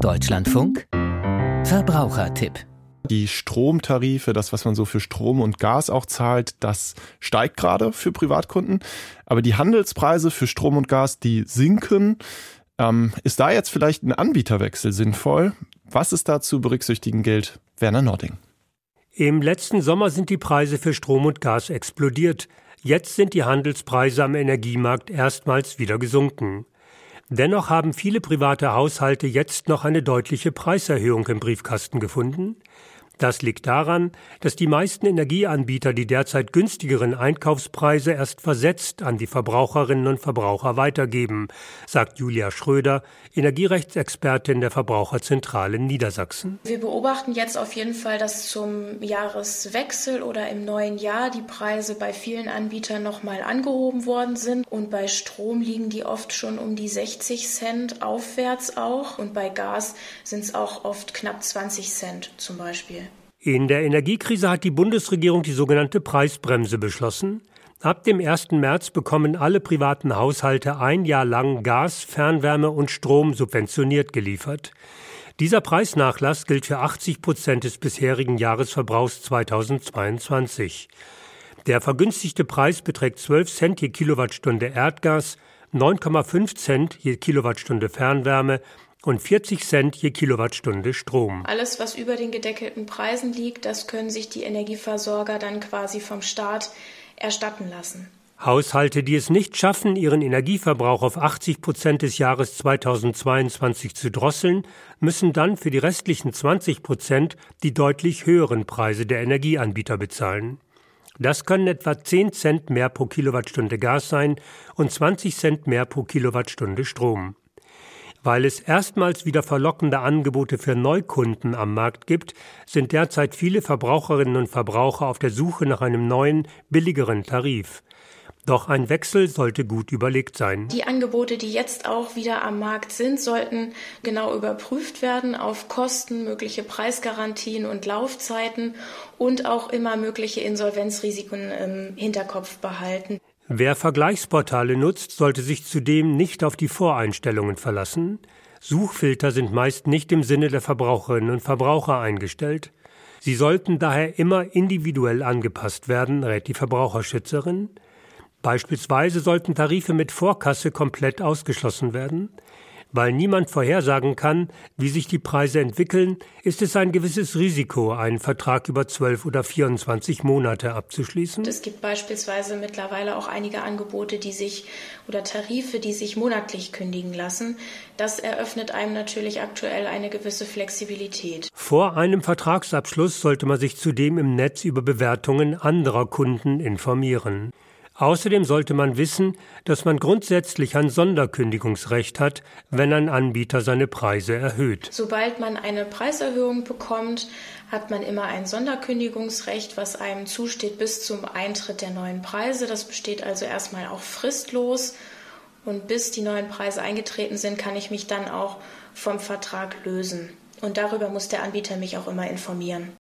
Deutschlandfunk Verbrauchertipp die Stromtarife, das, was man so für Strom und Gas auch zahlt, das steigt gerade für Privatkunden. Aber die Handelspreise für Strom und Gas, die sinken. Ähm, ist da jetzt vielleicht ein Anbieterwechsel sinnvoll? Was ist da zu berücksichtigen gilt? Werner Nording. Im letzten Sommer sind die Preise für Strom und Gas explodiert. Jetzt sind die Handelspreise am Energiemarkt erstmals wieder gesunken. Dennoch haben viele private Haushalte jetzt noch eine deutliche Preiserhöhung im Briefkasten gefunden. Das liegt daran, dass die meisten Energieanbieter die derzeit günstigeren Einkaufspreise erst versetzt an die Verbraucherinnen und Verbraucher weitergeben, sagt Julia Schröder, Energierechtsexpertin der Verbraucherzentrale Niedersachsen. Wir beobachten jetzt auf jeden Fall, dass zum Jahreswechsel oder im neuen Jahr die Preise bei vielen Anbietern nochmal angehoben worden sind und bei Strom liegen die oft schon um die 60 Cent aufwärts auch und bei Gas sind es auch oft knapp 20 Cent zum Beispiel. In der Energiekrise hat die Bundesregierung die sogenannte Preisbremse beschlossen. Ab dem 1. März bekommen alle privaten Haushalte ein Jahr lang Gas, Fernwärme und Strom subventioniert geliefert. Dieser Preisnachlass gilt für 80 Prozent des bisherigen Jahresverbrauchs 2022. Der vergünstigte Preis beträgt 12 Cent je Kilowattstunde Erdgas, 9,5 Cent je Kilowattstunde Fernwärme und 40 Cent je Kilowattstunde Strom. Alles, was über den gedeckelten Preisen liegt, das können sich die Energieversorger dann quasi vom Staat erstatten lassen. Haushalte, die es nicht schaffen, ihren Energieverbrauch auf 80 Prozent des Jahres 2022 zu drosseln, müssen dann für die restlichen 20 Prozent die deutlich höheren Preise der Energieanbieter bezahlen. Das können etwa 10 Cent mehr pro Kilowattstunde Gas sein und 20 Cent mehr pro Kilowattstunde Strom. Weil es erstmals wieder verlockende Angebote für Neukunden am Markt gibt, sind derzeit viele Verbraucherinnen und Verbraucher auf der Suche nach einem neuen, billigeren Tarif. Doch ein Wechsel sollte gut überlegt sein. Die Angebote, die jetzt auch wieder am Markt sind, sollten genau überprüft werden auf Kosten, mögliche Preisgarantien und Laufzeiten und auch immer mögliche Insolvenzrisiken im Hinterkopf behalten. Wer Vergleichsportale nutzt, sollte sich zudem nicht auf die Voreinstellungen verlassen. Suchfilter sind meist nicht im Sinne der Verbraucherinnen und Verbraucher eingestellt. Sie sollten daher immer individuell angepasst werden, rät die Verbraucherschützerin. Beispielsweise sollten Tarife mit Vorkasse komplett ausgeschlossen werden. Weil niemand vorhersagen kann, wie sich die Preise entwickeln, ist es ein gewisses Risiko, einen Vertrag über 12 oder 24 Monate abzuschließen. Es gibt beispielsweise mittlerweile auch einige Angebote, die sich oder Tarife, die sich monatlich kündigen lassen. Das eröffnet einem natürlich aktuell eine gewisse Flexibilität. Vor einem Vertragsabschluss sollte man sich zudem im Netz über Bewertungen anderer Kunden informieren. Außerdem sollte man wissen, dass man grundsätzlich ein Sonderkündigungsrecht hat, wenn ein Anbieter seine Preise erhöht. Sobald man eine Preiserhöhung bekommt, hat man immer ein Sonderkündigungsrecht, was einem zusteht bis zum Eintritt der neuen Preise. Das besteht also erstmal auch fristlos. Und bis die neuen Preise eingetreten sind, kann ich mich dann auch vom Vertrag lösen. Und darüber muss der Anbieter mich auch immer informieren.